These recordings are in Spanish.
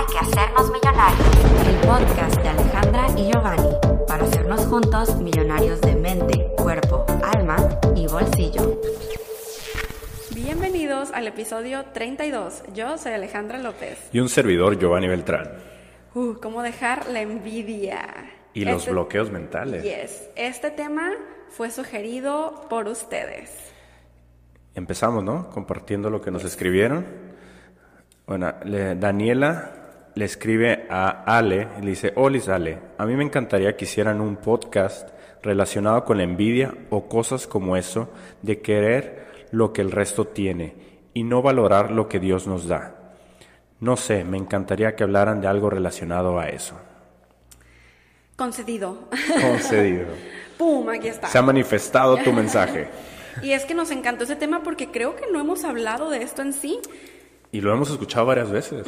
Hay que hacernos millonarios. El podcast de Alejandra y Giovanni para hacernos juntos millonarios de mente, cuerpo, alma y bolsillo. Bienvenidos al episodio 32. Yo soy Alejandra López. Y un servidor, Giovanni Beltrán. Uh, ¿cómo dejar la envidia? Y los Este- bloqueos mentales. Yes. Este tema fue sugerido por ustedes. Empezamos, ¿no? Compartiendo lo que nos escribieron. Bueno, le- Daniela le escribe a Ale y le dice, Olis Ale, a mí me encantaría que hicieran un podcast relacionado con la envidia o cosas como eso de querer lo que el resto tiene y no valorar lo que Dios nos da. No sé, me encantaría que hablaran de algo relacionado a eso. Concedido. Concedido. ¡Pum! Aquí está. Se ha manifestado tu mensaje. Y es que nos encantó ese tema porque creo que no hemos hablado de esto en sí. Y lo hemos escuchado varias veces.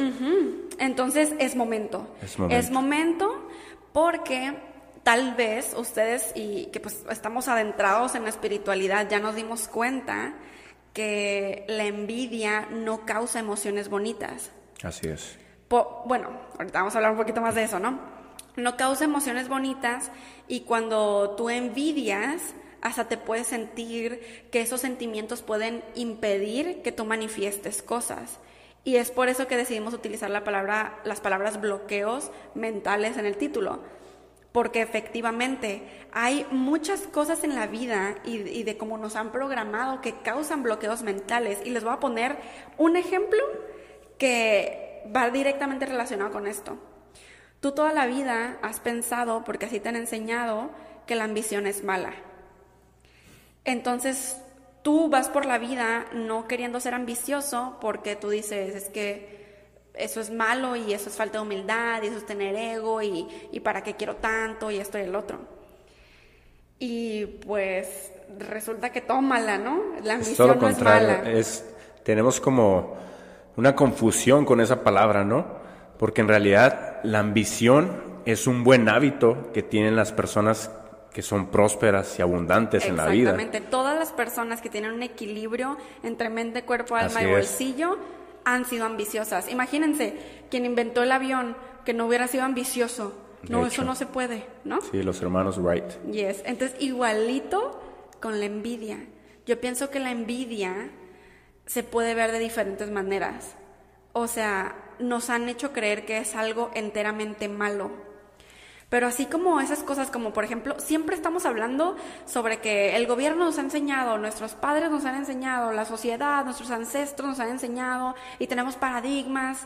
Entonces es momento. Es momento. Es momento porque tal vez ustedes y que pues estamos adentrados en la espiritualidad ya nos dimos cuenta que la envidia no causa emociones bonitas. Así es. Po- bueno, ahorita vamos a hablar un poquito más de eso, ¿no? No causa emociones bonitas y cuando tú envidias, hasta te puedes sentir que esos sentimientos pueden impedir que tú manifiestes cosas. Y es por eso que decidimos utilizar la palabra, las palabras bloqueos mentales en el título. Porque efectivamente hay muchas cosas en la vida y, y de cómo nos han programado que causan bloqueos mentales. Y les voy a poner un ejemplo que va directamente relacionado con esto. Tú toda la vida has pensado, porque así te han enseñado, que la ambición es mala. Entonces, tú vas por la vida no queriendo ser ambicioso porque tú dices, es que eso es malo y eso es falta de humildad y eso es tener ego y, y para qué quiero tanto y esto y el otro. Y pues resulta que tómala, ¿no? La Es todo ambición lo no es mala. Es, tenemos como una confusión con esa palabra, ¿no? Porque en realidad la ambición es un buen hábito que tienen las personas que son prósperas y abundantes en la vida. Exactamente. Todas las personas que tienen un equilibrio entre mente, cuerpo, alma Así y es. bolsillo han sido ambiciosas. Imagínense, quien inventó el avión que no hubiera sido ambicioso. De No, hecho. eso no se puede, ¿no? Sí, los hermanos Wright. Yes. Entonces, igualito con la envidia. Yo pienso que la envidia se puede ver de diferentes maneras. O sea, nos han hecho creer que es algo enteramente malo. Pero así como esas cosas, como por ejemplo, siempre estamos hablando sobre que el gobierno nos ha enseñado, nuestros padres nos han enseñado, la sociedad, nuestros ancestros nos han enseñado y tenemos paradigmas,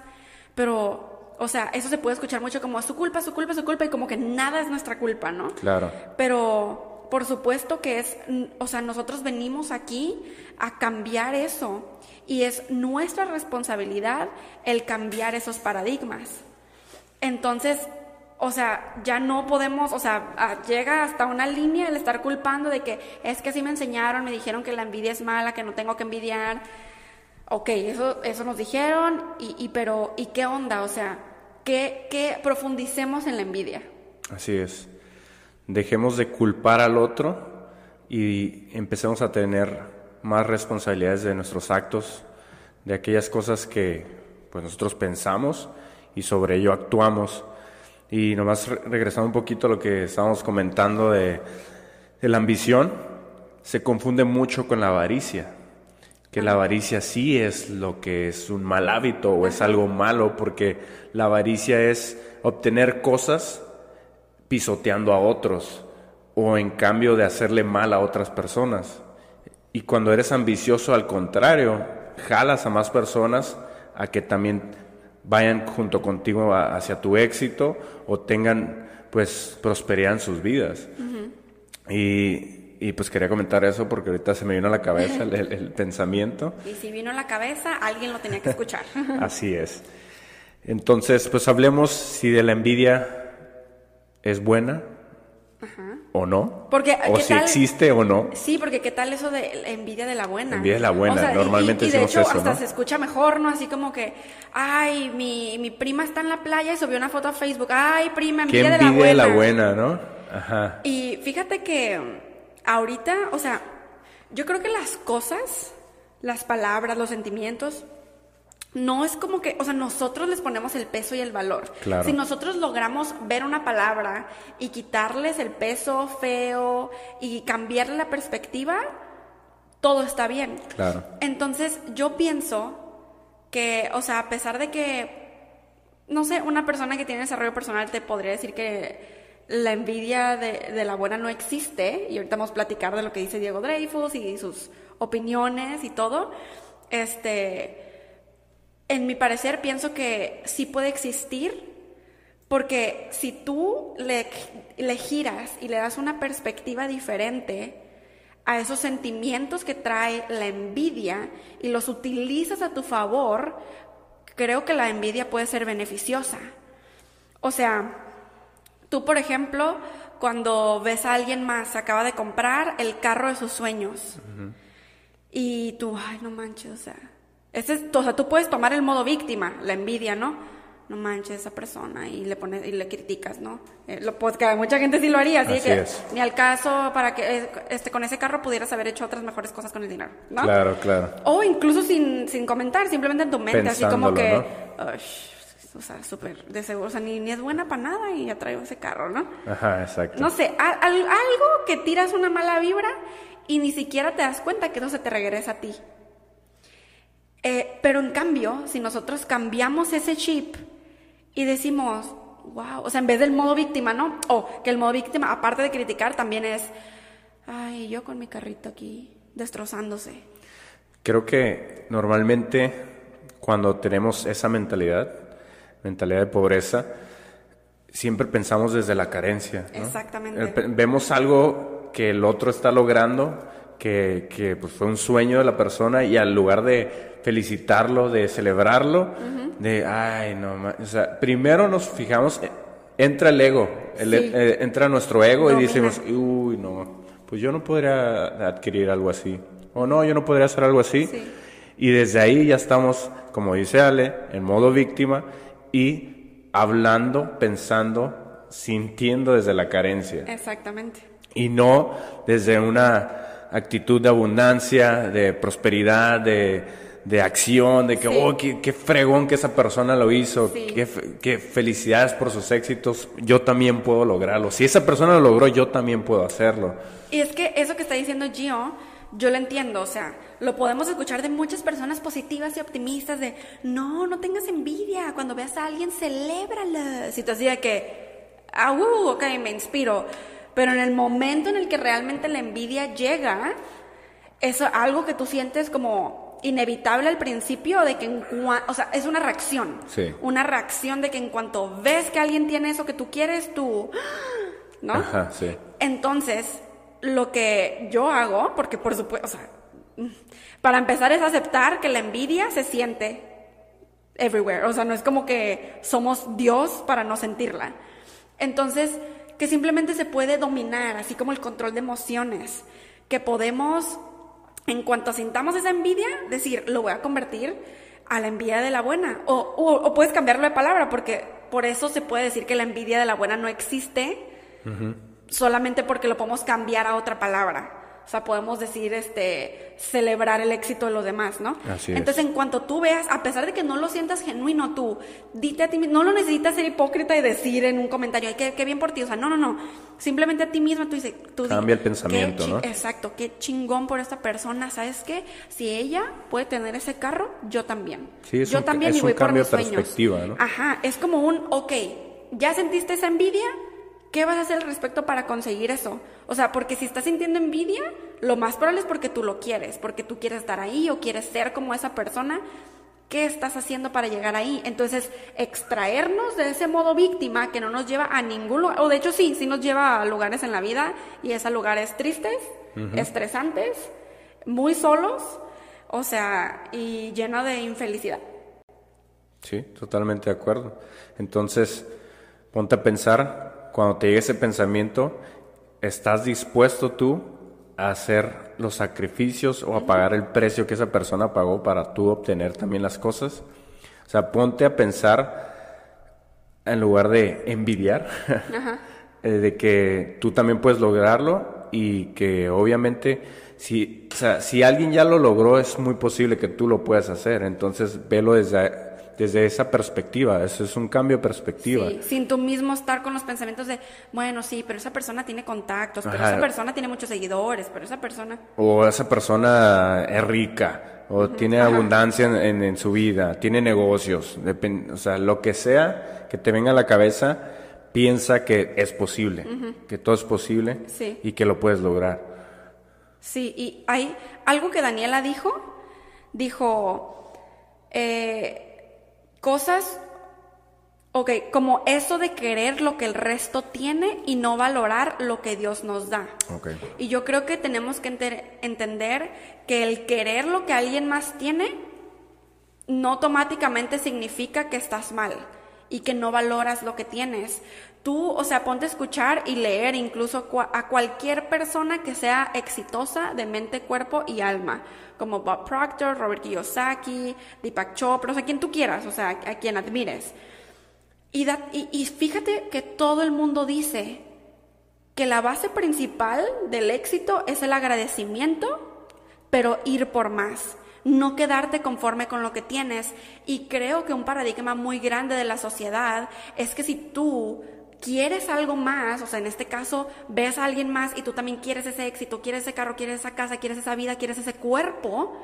pero, o sea, eso se puede escuchar mucho como su culpa, su culpa, su culpa y como que nada es nuestra culpa, ¿no? Claro. Pero por supuesto que es, o sea, nosotros venimos aquí a cambiar eso y es nuestra responsabilidad el cambiar esos paradigmas. Entonces, o sea, ya no podemos, o sea, llega hasta una línea el estar culpando de que es que así me enseñaron, me dijeron que la envidia es mala, que no tengo que envidiar. Ok, eso, eso nos dijeron, y, y pero, ¿y qué onda? O sea, ¿qué, qué profundicemos en la envidia? Así es. Dejemos de culpar al otro y empecemos a tener más responsabilidades de nuestros actos, de aquellas cosas que pues nosotros pensamos y sobre ello actuamos. Y nomás re- regresando un poquito a lo que estábamos comentando de, de la ambición, se confunde mucho con la avaricia. Que la avaricia sí es lo que es un mal hábito o es algo malo, porque la avaricia es obtener cosas pisoteando a otros o en cambio de hacerle mal a otras personas. Y cuando eres ambicioso, al contrario, jalas a más personas a que también vayan junto contigo a- hacia tu éxito o tengan pues prosperidad en sus vidas. y, y, pues quería comentar eso porque ahorita se me vino a la cabeza el- el- el pensamiento. Y si vino a la cabeza, alguien lo tenía que escuchar. Así es. Entonces, pues hablemos si de la envidia es buena o no. Porque, o ¿qué si tal? existe o no. Sí, porque qué tal eso de la envidia de la buena. Envidia de la buena, O sea, y- normalmente y, y de hecho eso, hasta ¿no? se escucha mejor, ¿no? Así como que, ay, mi, mi prima está en la playa y subió una foto a Facebook. Ay, prima, ¿Qué envidia, envidia de de la la buena. buena, no? Ajá. Y fíjate que ahorita, o sea, yo creo que las cosas, las palabras, los sentimientos, no es como que, o sea, nosotros les ponemos el peso y el valor. Claro. Si nosotros logramos ver una palabra y quitarles el peso feo y cambiarle la perspectiva, todo está bien. Claro. Entonces, yo pienso que, o sea, a pesar de que, no sé, una persona que tiene desarrollo personal te podría decir que la envidia de, de la buena no existe, y ahorita vamos a platicar de lo que dice Diego Dreyfus y sus opiniones y todo, este, en mi parecer pienso que sí puede existir, porque si tú le, le giras y le das una perspectiva diferente, a esos sentimientos que trae la envidia y los utilizas a tu favor, creo que la envidia puede ser beneficiosa. O sea, tú, por ejemplo, cuando ves a alguien más, acaba de comprar el carro de sus sueños, y tú, ay, no manches, o sea, ese es, o sea, tú puedes tomar el modo víctima, la envidia, ¿no? No manches esa persona y le pones y le criticas, ¿no? Eh, lo, pues, que mucha gente sí lo haría, así, Así que es. ni al caso para que eh, este con ese carro pudieras haber hecho otras mejores cosas con el dinero, ¿no? Claro, claro. O incluso sin, sin comentar, simplemente en tu mente, así como que, "Ay, o sea, súper de seguro, o sea, ni, ni es buena para nada y ya traigo ese carro, ¿no? Ajá, exacto. No sé, al- al- algo que tiras una mala vibra y ni siquiera te das cuenta que eso se te regresa a ti. Eh, pero en cambio, si nosotros cambiamos ese chip y decimos, wow, o sea, en vez del modo víctima, ¿no? O que el modo víctima, aparte de criticar, también es, ay, yo con mi carrito aquí destrozándose. Creo que normalmente cuando tenemos esa mentalidad, mentalidad de pobreza, siempre pensamos desde la carencia. ¿no? Exactamente. Eh, Vemos algo que el otro está logrando, que, que, pues, fue un sueño de la persona y al lugar de felicitarlo, de celebrarlo, de, ay, no, ma-". o sea, primero nos fijamos, eh, entra el ego, el- Sí. eh, entra nuestro ego y decimos, uy, no, pues yo no podría adquirir algo así, o no, yo no podría hacer algo así. Sí. Y desde ahí ya estamos, como dice Ale, en modo víctima y hablando, pensando, sintiendo desde la carencia. Exactamente. Y no desde una actitud de abundancia, de prosperidad, de, de acción, de que, Sí. oh, qué, qué fregón que esa persona lo hizo, Sí. qué, qué felicidades por sus éxitos, yo también puedo lograrlo. Si esa persona lo logró, yo también puedo hacerlo. Y es que eso que está diciendo Gio, yo lo entiendo, o sea, lo podemos escuchar de muchas personas positivas y optimistas de, no, no tengas envidia, cuando veas a alguien, celébrala. Si tú así de que, ah, uh, ok, me inspiro. Pero en el momento en el que realmente la envidia llega, es algo que tú sientes como inevitable al principio, de que en cua- o sea, es una reacción. Sí. Una reacción de que en cuanto ves que alguien tiene eso que tú quieres, tú, ¿no? Ajá, sí. Entonces, lo que yo hago, porque por supuesto, o sea, para empezar es aceptar que la envidia se siente everywhere, o sea, no es como que somos Dios para no sentirla. Entonces, que simplemente se puede dominar, así como el control de emociones, que podemos, en cuanto sintamos esa envidia, decir, lo voy a convertir a la envidia de la buena, o, o, o puedes cambiarlo de palabra, porque por eso se puede decir que la envidia de la buena no existe, solamente porque lo podemos cambiar a otra palabra. O sea, podemos decir, este, celebrar el éxito de los demás, ¿no? Así es. Entonces, en cuanto tú veas, a pesar de que no lo sientas genuino tú, dite a ti mismo, no lo necesitas ser hipócrita y decir en un comentario, ay, qué, qué bien por ti. O sea, no, no, no. Simplemente a ti mismo tú dices, tú Cambia el pensamiento, ¿no? Exacto, qué chingón por esta persona. ¿Sabes qué? Si ella puede tener ese carro, yo también. Sí, es yo un- también es y un voy por cambio mis de sueños. perspectiva, ¿no? Ajá, es como un, ok, ¿ya sentiste esa envidia? ¿Qué vas a hacer al respecto para conseguir eso? O sea, porque si estás sintiendo envidia, lo más probable es porque tú lo quieres, porque tú quieres estar ahí o quieres ser como esa persona. ¿Qué estás haciendo para llegar ahí? Entonces, extraernos de ese modo víctima que no nos lleva a ningún lugar, o de hecho sí, sí nos lleva a lugares en la vida y es a lugares tristes, estresantes, muy solos, o sea, y lleno de infelicidad. Sí, totalmente de acuerdo. Entonces, ponte a pensar, cuando te llegue ese pensamiento, ¿estás dispuesto tú a hacer los sacrificios o a pagar el precio que esa persona pagó para tú obtener también las cosas? O sea, ponte a pensar en lugar de envidiar, eh, de que tú también puedes lograrlo y que obviamente si, o sea, si alguien ya lo logró, es muy posible que tú lo puedas hacer. Entonces, velo desde, desde esa perspectiva. Eso es un cambio de perspectiva. Sí, sin tú mismo estar con los pensamientos de, bueno, sí, pero esa persona tiene contactos, pero Ajá. esa persona tiene muchos seguidores, pero esa persona... O esa persona es rica, o tiene abundancia en, en- en su vida, tiene negocios, o sea, lo que sea que te venga a la cabeza, piensa que es posible, que todo es posible Sí. y que lo puedes lograr. Sí, y hay algo que Daniela dijo, dijo, eh, cosas, ok, como eso de querer lo que el resto tiene y no valorar lo que Dios nos da. Ok. Y yo creo que tenemos que entender que el querer lo que alguien más tiene no automáticamente significa que estás mal y que no valoras lo que tienes. Tú, o sea, ponte a escuchar y leer incluso a cualquier persona que sea exitosa de mente, cuerpo y alma, como Bob Proctor, Robert Kiyosaki, Deepak Chopra, o sea, quien tú quieras, o sea, a quien admires. Y- y fíjate que todo el mundo dice que la base principal del éxito es el agradecimiento, pero ir por más, no quedarte conforme con lo que tienes. Y creo que un paradigma muy grande de la sociedad es que si tú quieres algo más, o sea, en este caso ves a alguien más y tú también quieres ese éxito, quieres ese carro, quieres esa casa, quieres esa vida, quieres ese cuerpo,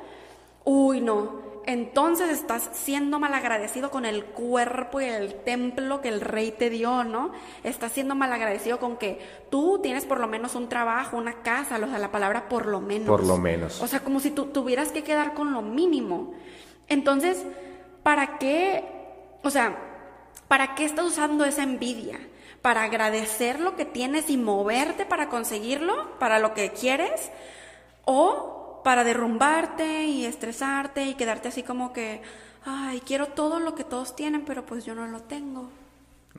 uy, no. Entonces estás siendo malagradecido con el cuerpo y el templo que el rey te dio, ¿no? Estás siendo malagradecido con que tú tienes por lo menos un trabajo, una casa, o sea, la palabra por lo menos. Por lo menos. O sea, como si tú tuvieras que quedar con lo mínimo. Entonces, ¿para qué? O sea, ¿para qué estás usando esa envidia? ¿Para agradecer lo que tienes y moverte para conseguirlo? ¿Para lo que quieres? ¿O para derrumbarte y estresarte y quedarte así como que, ay, quiero todo lo que todos tienen, pero pues yo no lo tengo?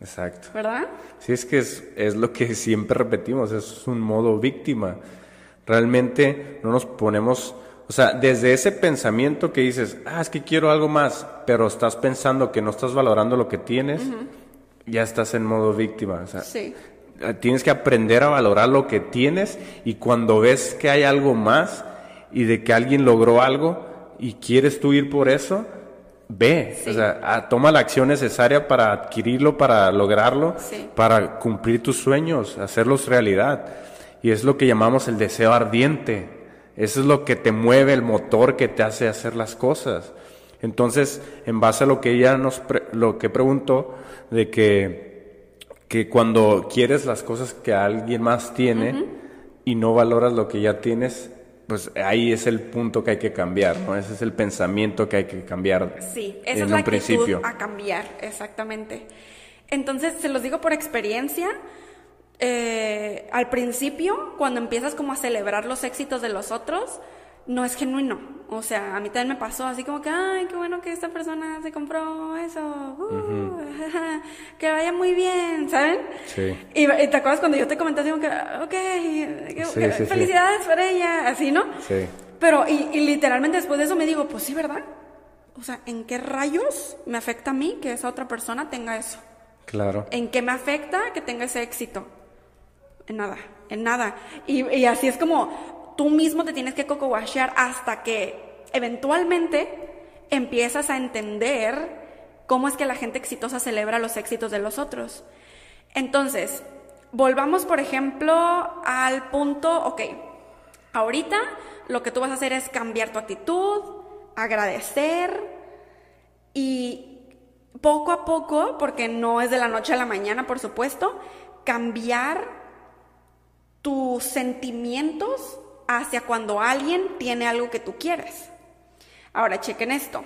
Exacto. ¿Verdad? Sí, es que es, es lo que siempre repetimos, es un modo víctima. Realmente no nos ponemos, o sea, desde ese pensamiento que dices, ah, es que quiero algo más, pero estás pensando que no estás valorando lo que tienes, ya estás en modo víctima. O sea, Sí. eh, tienes que aprender a valorar lo que tienes y cuando ves que hay algo más y de que alguien logró algo y quieres tú ir por eso, ve, Sí. o sea, toma la acción necesaria para adquirirlo, para lograrlo, Sí. para cumplir tus sueños, hacerlos realidad. Y es lo que llamamos el deseo ardiente. Eso es lo que te mueve, el motor que te hace hacer las cosas. Entonces, en base a lo que ella nos, pre- lo que preguntó, de que, que cuando quieres las cosas que alguien más tiene y no valoras lo que ya tienes, pues ahí es el punto que hay que cambiar, ¿no? Ese es el pensamiento que hay que cambiar Sí, esa en es la un actitud principio. a cambiar, exactamente. Entonces, se los digo por experiencia. eh, al principio, cuando empiezas como a celebrar los éxitos de los otros, no es genuino. O sea, a mí también me pasó así como que, ay, qué bueno que esta persona se compró eso. uh, que vaya muy bien, ¿saben? Sí. Y, y te acuerdas cuando yo te comenté, digo que, ok, que- Sí, que sí, sí. felicidades por ella, así, ¿no? Sí. Pero, y, y literalmente después de eso me digo, pues sí, ¿verdad? O sea, ¿en qué rayos me afecta a mí que esa otra persona tenga eso? Claro. ¿En qué me afecta que tenga ese éxito? En nada, en nada. Y, y así es como tú mismo te tienes que coco-washear hasta que eventualmente empiezas a entender cómo es que la gente exitosa celebra los éxitos de los otros. Entonces, volvamos, por ejemplo, al punto, ok, ahorita lo que tú vas a hacer es cambiar tu actitud, agradecer y poco a poco, porque no es de la noche a la mañana, por supuesto, cambiar tus sentimientos hacia cuando alguien tiene algo que tú quieres. Ahora, chequen esto.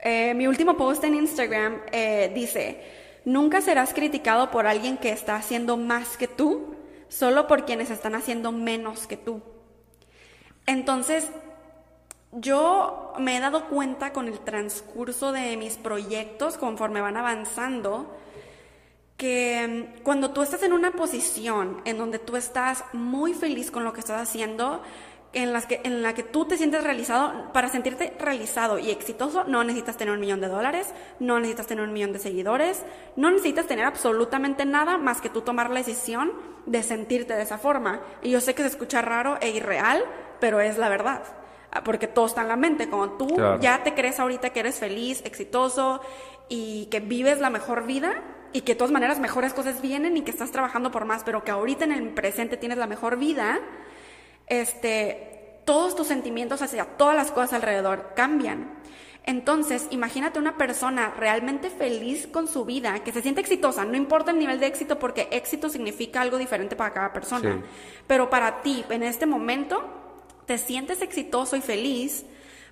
Eh, mi último post en Instagram eh, dice, nunca serás criticado por alguien que está haciendo más que tú, solo por quienes están haciendo menos que tú. Entonces, yo me he dado cuenta con el transcurso de mis proyectos, conforme van avanzando, que mm, cuando tú estás en una posición en donde tú estás muy feliz con lo que estás haciendo, en, las que, en la que tú te sientes realizado, para sentirte realizado y exitoso, no necesitas tener un millón de dólares, no necesitas tener un millón de seguidores, no necesitas tener absolutamente nada más que tú tomar la decisión de sentirte de esa forma. Y yo sé que se escucha raro e irreal, pero es la verdad. Ah, Porque todo está en la mente. Como tú Claro. ya te crees ahorita que eres feliz, exitoso y que vives la mejor vida y que de todas maneras mejores cosas vienen y que estás trabajando por más, pero que ahorita en el presente tienes la mejor vida, este, todos tus sentimientos hacia todas las cosas alrededor cambian. Entonces, imagínate una persona realmente feliz con su vida, que se siente exitosa, no importa el nivel de éxito, porque éxito significa algo diferente para cada persona. Sí. Pero para ti, en este momento, te sientes exitoso y feliz.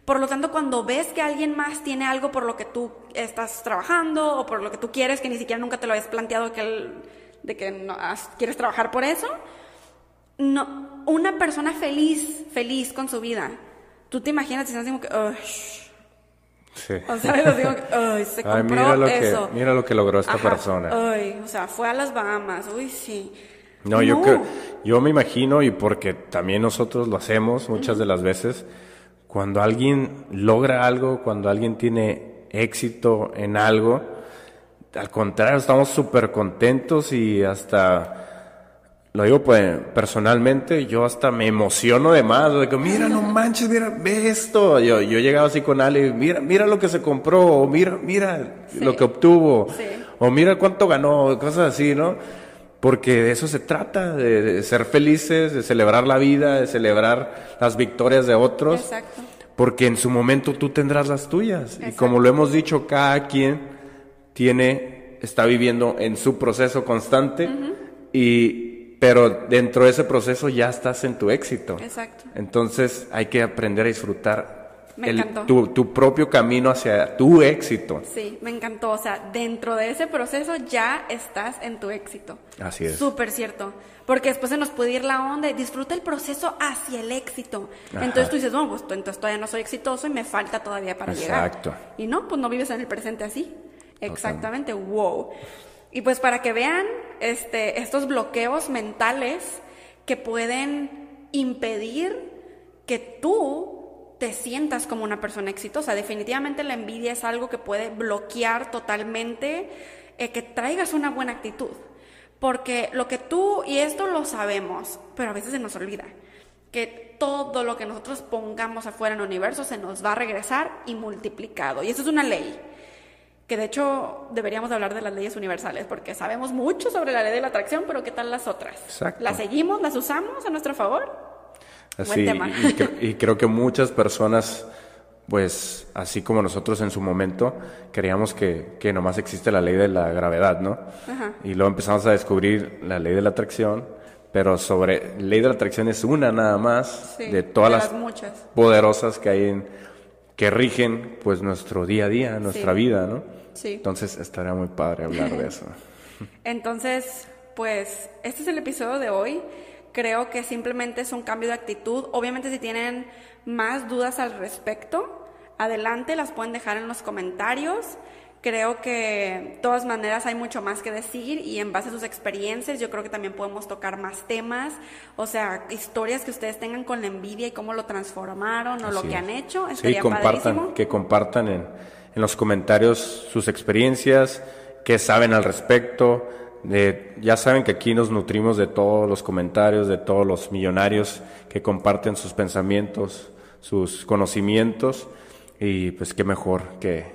Por lo tanto, cuando ves que alguien más tiene algo por lo que tú estás trabajando o por lo que tú quieres, que ni siquiera nunca te lo habías planteado que el- de que no has- quieres trabajar por eso, no, una persona feliz, feliz con su vida, tú te imaginas y estás como que, "Uy", Sí. o sea, yo digo, "Ay, se compró Ay, mira lo, que, eso. mira lo que logró esta Ajá, persona. Ay, o sea, fue a las Bahamas, uy, sí. No, yo creo, yo me imagino, y porque también nosotros lo hacemos muchas de las veces, cuando alguien logra algo, cuando alguien tiene éxito en algo, al contrario, estamos súper contentos y hasta, lo digo pues personalmente, yo hasta me emociono de más, de que mira, no manches, mira, ve esto. Yo, yo he llegado así con Ale, mira, mira lo que se compró, o mira, mira Sí. lo que obtuvo, Sí. o mira cuánto ganó, cosas así, ¿no? Porque de eso se trata, de, de ser felices, de celebrar la vida, de celebrar las victorias de otros. Exacto. Porque en su momento tú tendrás las tuyas. Y como lo hemos dicho, cada quien tiene, está viviendo en su proceso constante. Y, pero dentro de ese proceso ya estás en tu éxito. Exacto. Entonces hay que aprender a disfrutar Me el- encantó. tu, tu propio camino hacia tu éxito. Sí, me encantó. O sea, dentro de ese proceso ya estás en tu éxito. Así es. Súper cierto. Porque después se nos puede ir la onda disfruta el proceso hacia el éxito. Ajá. Entonces tú dices, bueno, pues entonces todavía no soy exitoso y me falta todavía para Exacto. llegar. Y no, pues no vives en el presente así. Exactamente, wow. Y pues para que vean este, estos bloqueos mentales que pueden impedir que tú te sientas como una persona exitosa. Definitivamente la envidia es algo que puede bloquear totalmente eh, que traigas una buena actitud. Porque lo que tú, y esto lo sabemos, pero a veces se nos olvida, que todo lo que nosotros pongamos afuera en el universo se nos va a regresar y multiplicado. Y eso es una ley. Que de hecho deberíamos hablar de las leyes universales, porque sabemos mucho sobre la ley de la atracción, pero ¿qué tal las otras? Exacto. ¿Las seguimos? ¿Las usamos a nuestro favor? Así, Buen tema. Y, cre- y creo que muchas personas, pues, así como nosotros en su momento, creíamos que, que nomás existe la ley de la gravedad, ¿no? Ajá. Y luego empezamos a descubrir la ley de la atracción, pero sobre ley de la atracción es una nada más Sí, de todas de las, las muchas. poderosas que hay en, que rigen, pues, nuestro día a día, nuestra Sí. vida, ¿no? Sí. Entonces estaría muy padre hablar de eso. Entonces, pues, este es el episodio de hoy. Creo que simplemente es un cambio de actitud. Obviamente, si tienen más dudas al respecto, adelante, las pueden dejar en los comentarios. Creo que de todas maneras hay mucho más que decir y en base a sus experiencias yo creo que también podemos tocar más temas, o sea, historias que ustedes tengan con la envidia y cómo lo transformaron o lo que es. han hecho. Sí, Estaría compartan, padrísimo. que compartan en, en los comentarios sus experiencias, qué saben al respecto. Ya saben que aquí nos nutrimos de todos los comentarios, de todos los millonarios que comparten sus pensamientos, sus conocimientos y pues qué mejor que,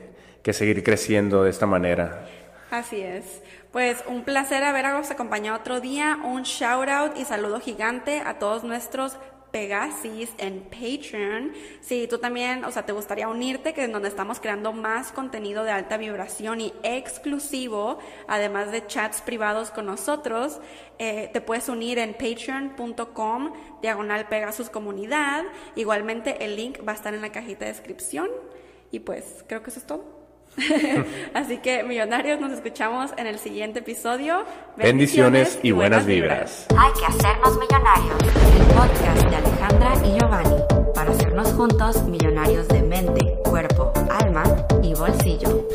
que seguir creciendo de esta manera. Así es. Pues un placer haberos acompañado otro día. Un shout out y saludo gigante a todos nuestros Pegasis en Patreon. Si tú también, o sea, te gustaría unirte, que es donde estamos creando más contenido de alta vibración y exclusivo, además de chats privados con nosotros, eh, te puedes unir en patreon.com, diagonal Pegasus Comunidad. Igualmente el link va a estar en la cajita de descripción. Y pues creo que eso es todo. Así que, millonarios, nos escuchamos en el siguiente episodio. Bendiciones, y buenas, buenas vibras. Hay que hacernos millonarios. El podcast de Alejandra y Giovanni. Para hacernos juntos millonarios de mente, cuerpo, alma y bolsillo.